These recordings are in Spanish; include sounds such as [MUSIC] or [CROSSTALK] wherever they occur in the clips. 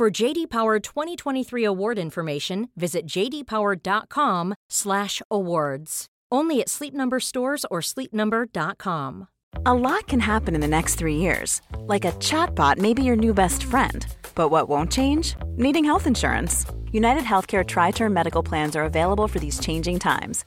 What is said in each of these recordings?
For JD Power 2023 award information, visit jdpower.com/awards. Only at Sleep Number stores or sleepnumber.com. A lot can happen in the next 3 years. Like a chatbot may be your new best friend. But what won't change? Needing health insurance. United Healthcare tri-term medical plans are available for these changing times.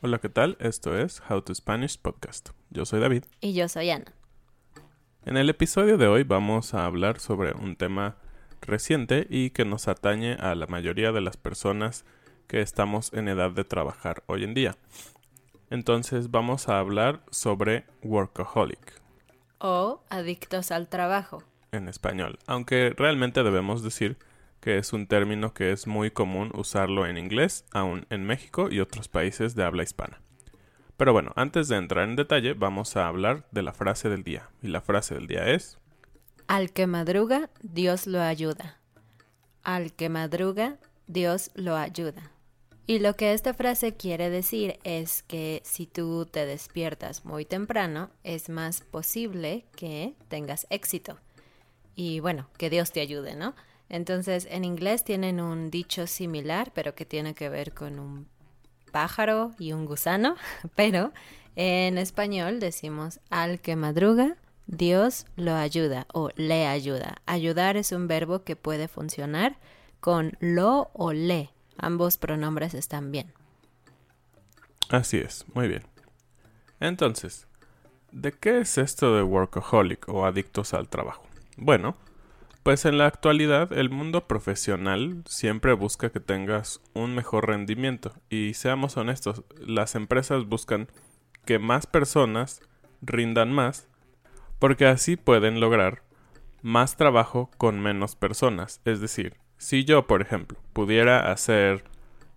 Hola, ¿qué tal? Esto es How to Spanish Podcast. Yo soy David. Y yo soy Ana. En el episodio de hoy vamos a hablar sobre un tema reciente y que nos atañe a la mayoría de las personas que estamos en edad de trabajar hoy en día. Entonces vamos a hablar sobre workaholic. O adictos al trabajo. En español, aunque realmente debemos decir que es un término que es muy común usarlo en inglés, aún en México y otros países de habla hispana. Pero bueno, antes de entrar en detalle, vamos a hablar de la frase del día. Y la frase del día es... Al que madruga, Dios lo ayuda. Al que madruga, Dios lo ayuda. Y lo que esta frase quiere decir es que si tú te despiertas muy temprano, es más posible que tengas éxito. Y bueno, que Dios te ayude, ¿no? Entonces, en inglés tienen un dicho similar, pero que tiene que ver con un pájaro y un gusano, [LAUGHS] pero en español decimos al que madruga, Dios lo ayuda o le ayuda. Ayudar es un verbo que puede funcionar con lo o le Ambos pronombres están bien. Así es, muy bien. Entonces, ¿de qué es esto de workaholic o adictos al trabajo? Bueno, pues en la actualidad el mundo profesional siempre busca que tengas un mejor rendimiento y seamos honestos, las empresas buscan que más personas rindan más porque así pueden lograr más trabajo con menos personas, es decir, si yo, por ejemplo, pudiera hacer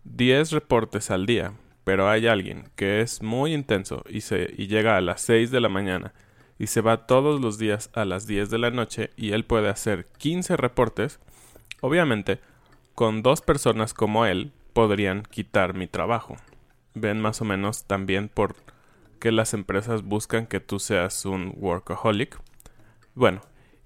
10 reportes al día, pero hay alguien que es muy intenso y, se, y llega a las 6 de la mañana y se va todos los días a las 10 de la noche y él puede hacer 15 reportes, obviamente, con dos personas como él podrían quitar mi trabajo. Ven más o menos también por que las empresas buscan que tú seas un workaholic. Bueno,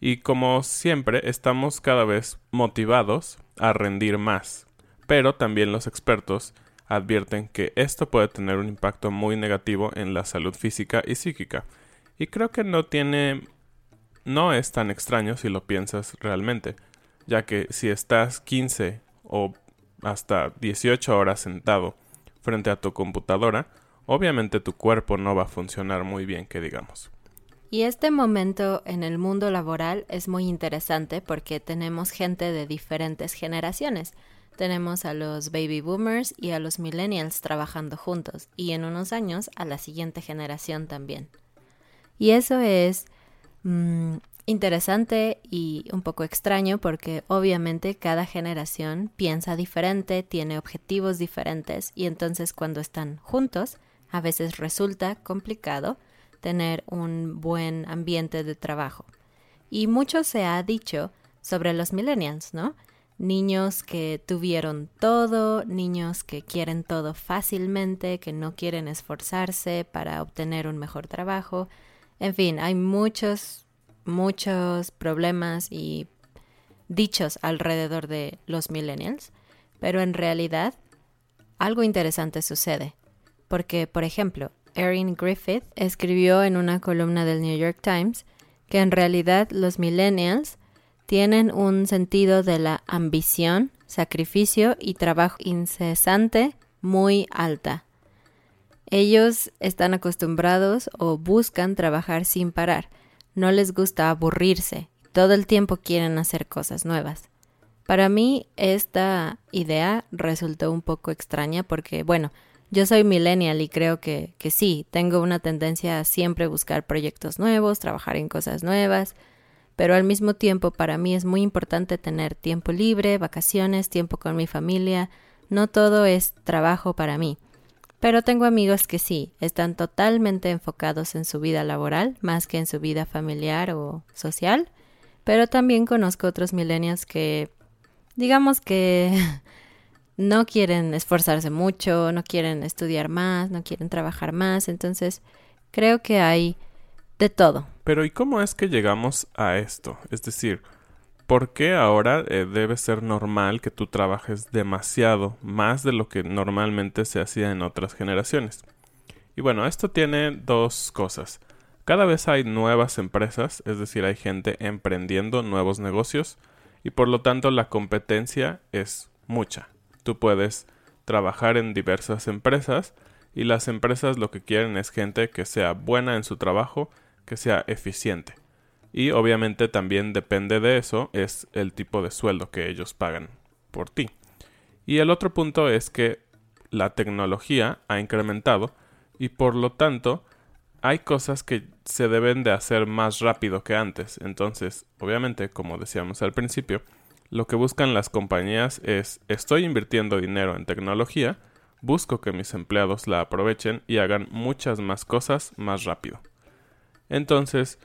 y como siempre estamos cada vez motivados a rendir más. Pero también los expertos advierten que esto puede tener un impacto muy negativo en la salud física y psíquica. Y creo que no tiene no es tan extraño si lo piensas realmente, ya que si estás 15 o hasta 18 horas sentado frente a tu computadora, obviamente tu cuerpo no va a funcionar muy bien, que digamos. Y este momento en el mundo laboral es muy interesante porque tenemos gente de diferentes generaciones. Tenemos a los baby boomers y a los millennials trabajando juntos y en unos años a la siguiente generación también. Y eso es mm, interesante y un poco extraño porque obviamente cada generación piensa diferente, tiene objetivos diferentes y entonces cuando están juntos a veces resulta complicado tener un buen ambiente de trabajo. Y mucho se ha dicho sobre los millennials, ¿no? Niños que tuvieron todo, niños que quieren todo fácilmente, que no quieren esforzarse para obtener un mejor trabajo. En fin, hay muchos, muchos problemas y dichos alrededor de los millennials, pero en realidad algo interesante sucede. Porque, por ejemplo, Erin Griffith escribió en una columna del New York Times que en realidad los millennials tienen un sentido de la ambición, sacrificio y trabajo incesante muy alta. Ellos están acostumbrados o buscan trabajar sin parar. No les gusta aburrirse. Todo el tiempo quieren hacer cosas nuevas. Para mí esta idea resultó un poco extraña porque, bueno, yo soy millennial y creo que, que sí, tengo una tendencia a siempre buscar proyectos nuevos, trabajar en cosas nuevas, pero al mismo tiempo para mí es muy importante tener tiempo libre, vacaciones, tiempo con mi familia. No todo es trabajo para mí. Pero tengo amigos que sí, están totalmente enfocados en su vida laboral más que en su vida familiar o social. Pero también conozco otros millennials que, digamos que [LAUGHS] no quieren esforzarse mucho, no quieren estudiar más, no quieren trabajar más. Entonces, creo que hay de todo. Pero ¿y cómo es que llegamos a esto? Es decir, ¿por qué ahora eh, debe ser normal que tú trabajes demasiado más de lo que normalmente se hacía en otras generaciones? Y bueno, esto tiene dos cosas. Cada vez hay nuevas empresas, es decir, hay gente emprendiendo nuevos negocios y por lo tanto la competencia es mucha. Tú puedes trabajar en diversas empresas y las empresas lo que quieren es gente que sea buena en su trabajo, que sea eficiente. Y obviamente también depende de eso es el tipo de sueldo que ellos pagan por ti. Y el otro punto es que la tecnología ha incrementado y por lo tanto hay cosas que se deben de hacer más rápido que antes. Entonces, obviamente, como decíamos al principio, lo que buscan las compañías es estoy invirtiendo dinero en tecnología, busco que mis empleados la aprovechen y hagan muchas más cosas más rápido. Entonces,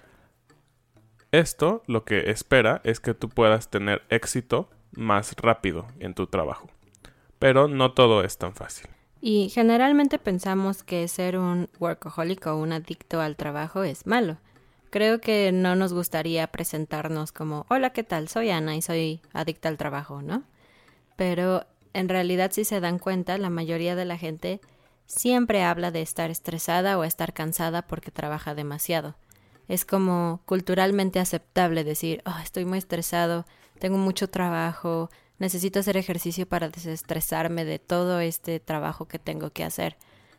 esto lo que espera es que tú puedas tener éxito más rápido en tu trabajo. Pero no todo es tan fácil. Y generalmente pensamos que ser un workaholic o un adicto al trabajo es malo creo que no nos gustaría presentarnos como, hola, ¿qué tal? Soy Ana y soy adicta al trabajo, ¿no? Pero en realidad si se dan cuenta, la mayoría de la gente siempre habla de estar estresada o estar cansada porque trabaja demasiado. Es como culturalmente aceptable decir, oh, estoy muy estresado, tengo mucho trabajo, necesito hacer ejercicio para desestresarme de todo este trabajo que tengo que hacer.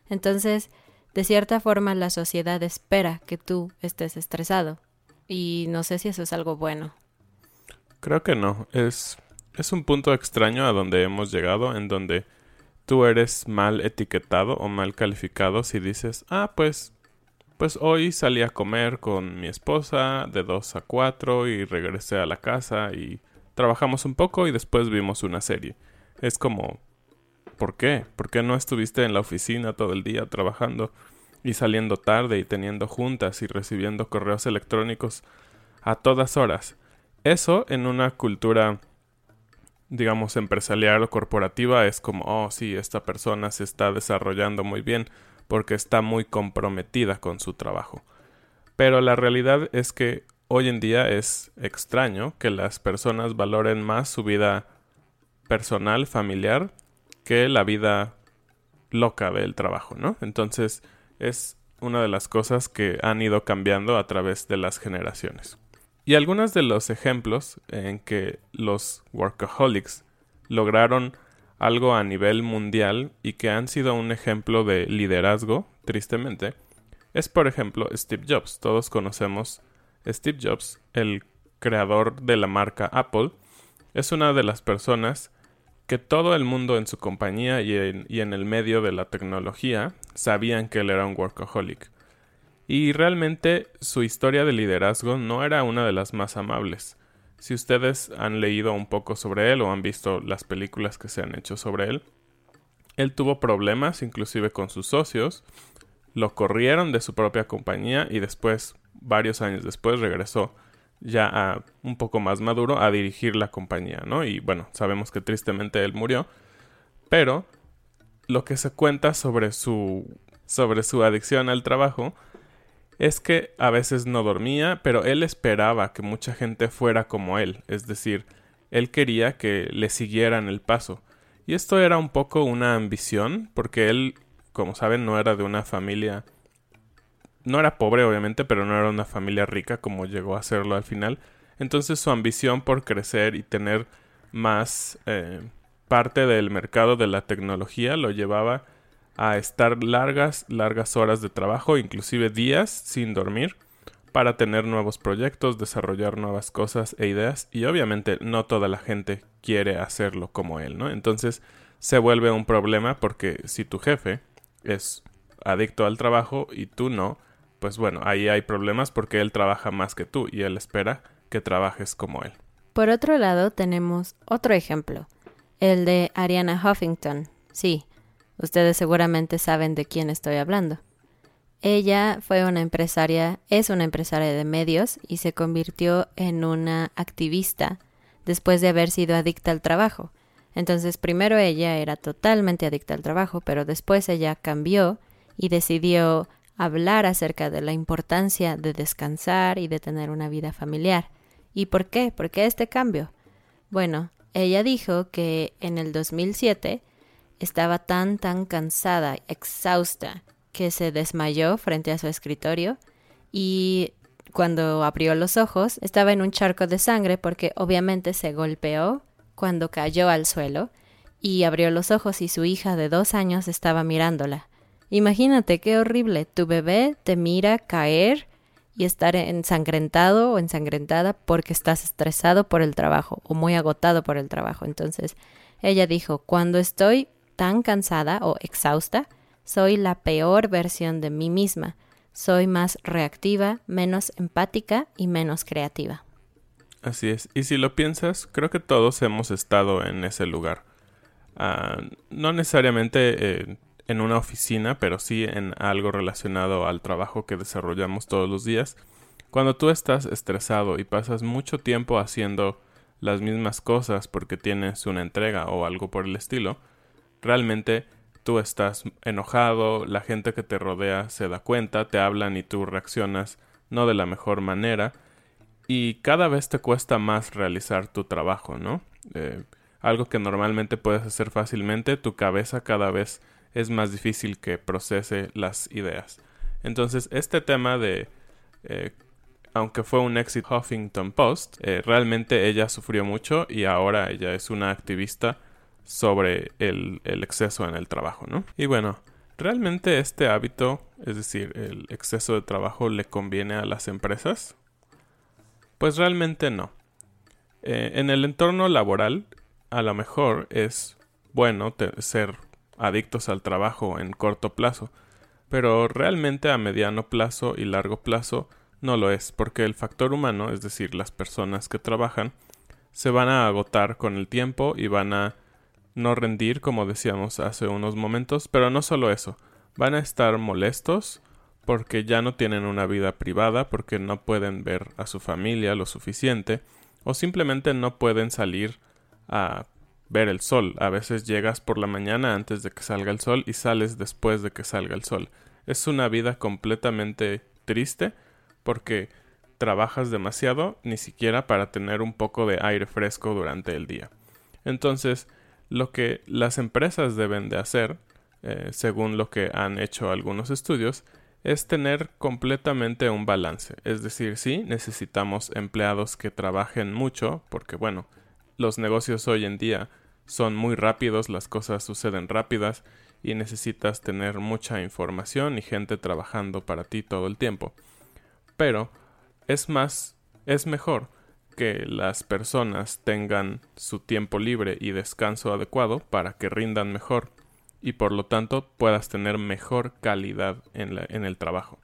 Entonces, de cierta forma la sociedad espera que tú estés estresado. Y no sé si eso es algo bueno. Creo que no. Es, es un punto extraño a donde hemos llegado, en donde tú eres mal etiquetado o mal calificado si dices, ah, pues, pues hoy salí a comer con mi esposa de 2 a 4 y regresé a la casa y trabajamos un poco y después vimos una serie. Es como, ¿Por qué? ¿Por qué no estuviste en la oficina todo el día trabajando y saliendo tarde y teniendo juntas y recibiendo correos electrónicos a todas horas? Eso en una cultura digamos empresarial o corporativa es como, oh sí, esta persona se está desarrollando muy bien porque está muy comprometida con su trabajo. Pero la realidad es que hoy en día es extraño que las personas valoren más su vida personal, familiar, que la vida loca del trabajo, ¿no? Entonces es una de las cosas que han ido cambiando a través de las generaciones. Y algunos de los ejemplos en que los workaholics lograron algo a nivel mundial y que han sido un ejemplo de liderazgo, tristemente, es por ejemplo Steve Jobs. Todos conocemos Steve Jobs, el creador de la marca Apple, es una de las personas que todo el mundo en su compañía y en, el medio de la tecnología sabían que él era un workaholic. Y realmente su historia de liderazgo no era una de las más amables. Si ustedes han leído un poco sobre él o han visto las películas que se han hecho sobre él, él tuvo problemas inclusive con sus socios, lo corrieron de su propia compañía y después, varios años después, regresó ya a un poco más maduro a dirigir la compañía, ¿no? Y bueno, sabemos que tristemente él murió, pero lo que se cuenta sobre su sobre su adicción al trabajo es que a veces no dormía, pero él esperaba que mucha gente fuera como él, es decir, él quería que le siguieran el paso. Y esto era un poco una ambición, porque él, como saben, no era de una familia... No era pobre, obviamente, pero no era una familia rica como llegó a serlo al final. Entonces su ambición por crecer y tener más eh, parte del mercado de la tecnología lo llevaba a estar largas, largas horas de trabajo, inclusive días sin dormir, para tener nuevos proyectos, desarrollar nuevas cosas e ideas, y obviamente no toda la gente quiere hacerlo como él, ¿no? Entonces se vuelve un problema porque si tu jefe es adicto al trabajo y tú no, pues bueno, ahí hay problemas porque él trabaja más que tú y él espera que trabajes como él. Por otro lado, tenemos otro ejemplo, el de Ariana Huffington. Sí, Ustedes seguramente saben de quién estoy hablando. Ella fue una empresaria, es una empresaria de medios y se convirtió en una activista después de haber sido adicta al trabajo. Entonces, primero ella era totalmente adicta al trabajo, pero después ella cambió y decidió hablar acerca de la importancia de descansar y de tener una vida familiar. ¿Y por qué? ¿Por qué este cambio? Bueno, ella dijo que en el 2007 estaba tan, tan cansada, exhausta, que se desmayó frente a su escritorio y cuando abrió los ojos estaba en un charco de sangre porque obviamente se golpeó cuando cayó al suelo y abrió los ojos y su hija de dos años estaba mirándola. Imagínate qué horrible, tu bebé te mira caer y estar ensangrentado o ensangrentada porque estás estresado por el trabajo o muy agotado por el trabajo. Entonces ella dijo, cuando estoy tan cansada o exhausta, soy la peor versión de mí misma. Soy más reactiva, menos empática y menos creativa. Así es. Y si lo piensas, creo que todos hemos estado en ese lugar. Ah, no necesariamente eh, en una oficina, pero sí en algo relacionado al trabajo que desarrollamos todos los días. Cuando tú estás estresado y pasas mucho tiempo haciendo las mismas cosas porque tienes una entrega o algo por el estilo, realmente tú estás enojado, la gente que te rodea se da cuenta, te hablan y tú reaccionas no de la mejor manera y cada vez te cuesta más realizar tu trabajo, ¿no? Eh, algo que normalmente puedes hacer fácilmente, tu cabeza cada vez es más difícil que procese las ideas. Entonces, este tema de, eh, aunque fue un éxito Huffington Post, eh, realmente ella sufrió mucho y ahora ella es una activista sobre el, exceso en el trabajo, ¿no? Y bueno, ¿realmente este hábito, es decir, el exceso de trabajo, le conviene a las empresas? Pues realmente no. Eh, en el entorno laboral, a lo mejor es bueno ser adictos al trabajo en corto plazo, pero realmente a mediano plazo y largo plazo no lo es, porque el factor humano, es decir, las personas que trabajan, se van a agotar con el tiempo y van a no rendir, como decíamos hace unos momentos, pero no solo eso, van a estar molestos porque ya no tienen una vida privada, porque no pueden ver a su familia lo suficiente, o simplemente no pueden salir a ver el sol. A veces llegas por la mañana antes de que salga el sol y sales después de que salga el sol. Es una vida completamente triste porque trabajas demasiado ni siquiera para tener un poco de aire fresco durante el día. Entonces, lo que las empresas deben de hacer, eh, según lo que han hecho algunos estudios, es tener completamente un balance. Es decir, sí, necesitamos empleados que trabajen mucho, porque bueno, los negocios hoy en día son muy rápidos, las cosas suceden rápidas y necesitas tener mucha información y gente trabajando para ti todo el tiempo. Pero es más, es mejor que las personas tengan su tiempo libre y descanso adecuado para que rindan mejor y por lo tanto puedas tener mejor calidad en, el trabajo.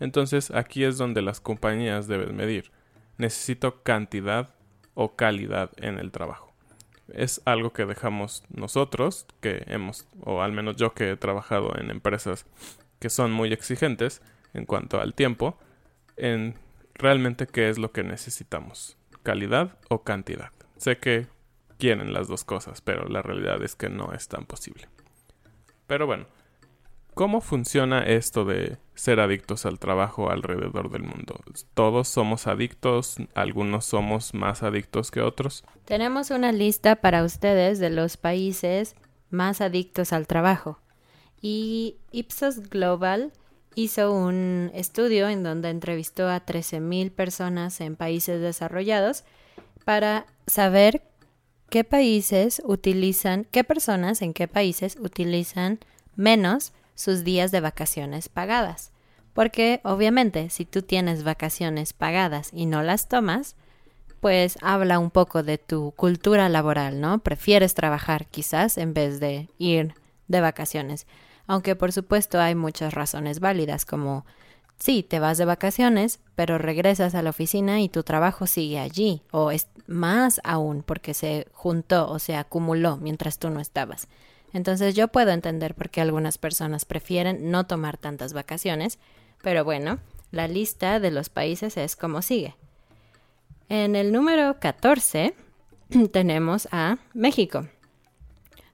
Entonces aquí es donde las compañías deben medir. Necesito cantidad o calidad en el trabajo. Es algo que dejamos nosotros, que hemos, o al menos yo que he trabajado en empresas que son muy exigentes en cuanto al tiempo, en realmente qué es lo que necesitamos, calidad o cantidad. Sé que quieren las dos cosas, pero la realidad es que no es tan posible. Pero bueno, ¿cómo funciona esto de ser adictos al trabajo alrededor del mundo? ¿Todos somos adictos? ¿Algunos somos más adictos que otros? Tenemos una lista para ustedes de los países más adictos al trabajo. Y Ipsos Global hizo un estudio en donde entrevistó a 13.000 personas en países desarrollados para saber qué países utilizan, qué personas en qué países utilizan menos sus días de vacaciones pagadas. Porque obviamente si tú tienes vacaciones pagadas y no las tomas, pues habla un poco de tu cultura laboral, ¿no? Prefieres trabajar quizás en vez de ir de vacaciones aunque por supuesto hay muchas razones válidas como sí, te vas de vacaciones, pero regresas a la oficina y tu trabajo sigue allí, o es más aún porque se juntó o se acumuló mientras tú no estabas. Entonces yo puedo entender por qué algunas personas prefieren no tomar tantas vacaciones, pero bueno, la lista de los países es como sigue. En el número 14 [CLEARS THROAT] tenemos a México.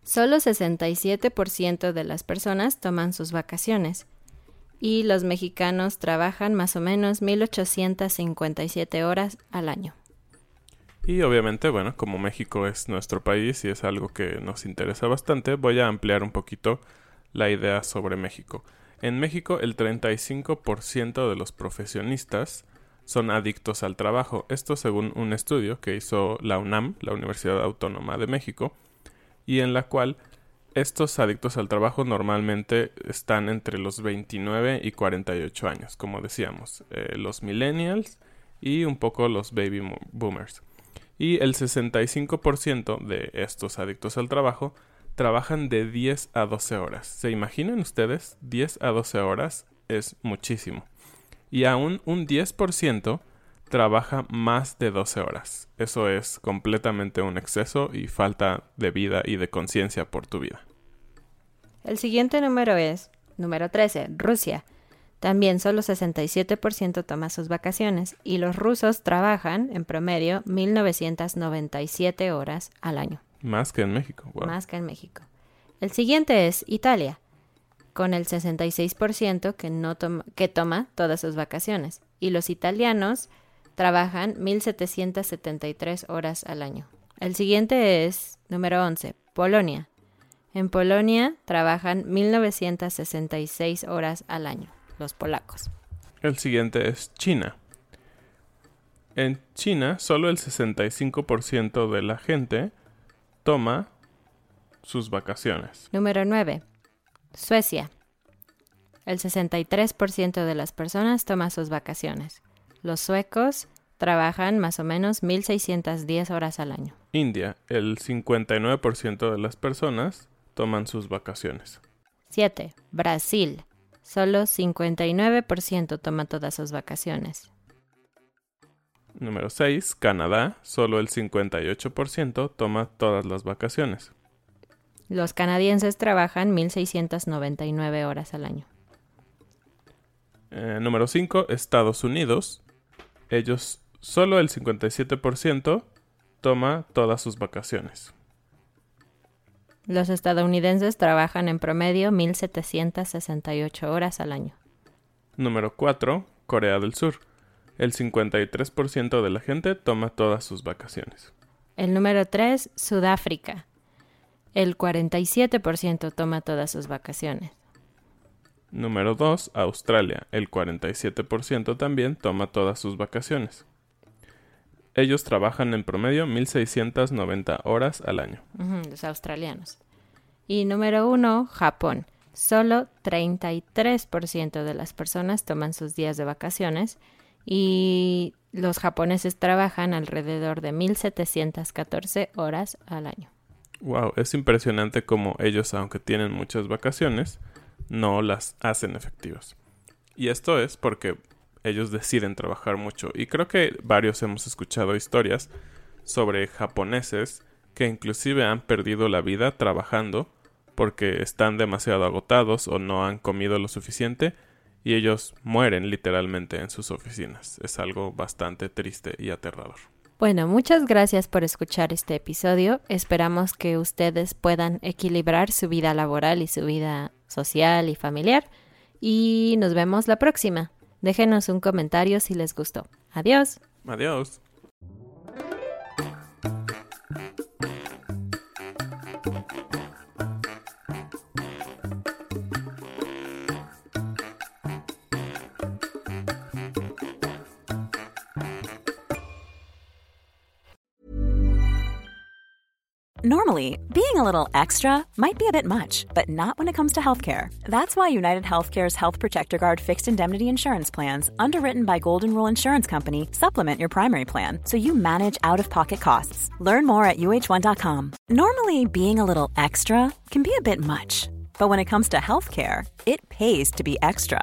Solo 67% de las personas toman sus vacaciones y los mexicanos trabajan más o menos 1.857 horas al año. Y obviamente, bueno, como México es nuestro país y es algo que nos interesa bastante, voy a ampliar un poquito la idea sobre México. En México el 35% de los profesionistas son adictos al trabajo. Esto según un estudio que hizo la UNAM, la Universidad Autónoma de México, y en la cual estos adictos al trabajo normalmente están entre los 29 y 48 años, como decíamos, eh, los millennials y un poco los baby boomers. Y el 65% de estos adictos al trabajo trabajan de 10 a 12 horas. ¿Se imaginan ustedes? 10 a 12 horas es muchísimo. Y aún un 10% trabaja más de 12 horas. Eso es completamente un exceso y falta de vida y de conciencia por tu vida. El siguiente número es número 13, Rusia. También solo 67% toma sus vacaciones y los rusos trabajan en promedio 1997 horas al año. Más que en México. Más que en México. El siguiente es Italia, con el 66% que, no toma, que toma todas sus vacaciones. Y los italianos trabajan 1.773 horas al año. El siguiente es número 11, Polonia. En Polonia trabajan 1.966 horas al año, los polacos. El siguiente es China. En China, solo el 65% de la gente toma sus vacaciones. Número 9. Suecia. El 63% de las personas toma sus vacaciones. Los suecos trabajan más o menos 1.610 horas al año. India, el 59% de las personas toman sus vacaciones. 7. Brasil. Solo 59% toma todas sus vacaciones. Número 6. Canadá. Solo el 58% toma todas las vacaciones. Los canadienses trabajan 1.699 horas al año. Eh, número 5. Estados Unidos ellos, solo el 57% toma todas sus vacaciones. Los estadounidenses trabajan en promedio 1.768 horas al año. Número 4. Corea del Sur. El 53% de la gente toma todas sus vacaciones. El número 3. Sudáfrica. El 47% toma todas sus vacaciones. Número 2. Australia. El 47% también toma todas sus vacaciones. Ellos trabajan en promedio 1.690 horas al año. los australianos. Y número 1. Japón. Solo 33% de las personas toman sus días de vacaciones y los japoneses trabajan alrededor de 1.714 horas al año. Wow, es impresionante como ellos, aunque tienen muchas vacaciones, no las hacen efectivas. Y esto es porque ellos deciden trabajar mucho. Y creo que varios hemos escuchado historias sobre japoneses que inclusive han perdido la vida trabajando porque están demasiado agotados o no han comido lo suficiente y ellos mueren literalmente en sus oficinas. Es algo bastante triste y aterrador. Bueno, muchas gracias por escuchar este episodio. Esperamos que ustedes puedan equilibrar su vida laboral y su vida social y familiar. Y nos vemos la próxima. Déjenos un comentario si les gustó. Adiós. Adiós. Normally, being a little extra might be a bit much, but not when it comes to healthcare. That's why United Healthcare's Health Protector Guard fixed indemnity insurance plans, underwritten by Golden Rule Insurance Company, supplement your primary plan so you manage out of pocket costs. Learn more at uh1.com. Normally, being a little extra can be a bit much, but when it comes to healthcare, it pays to be extra.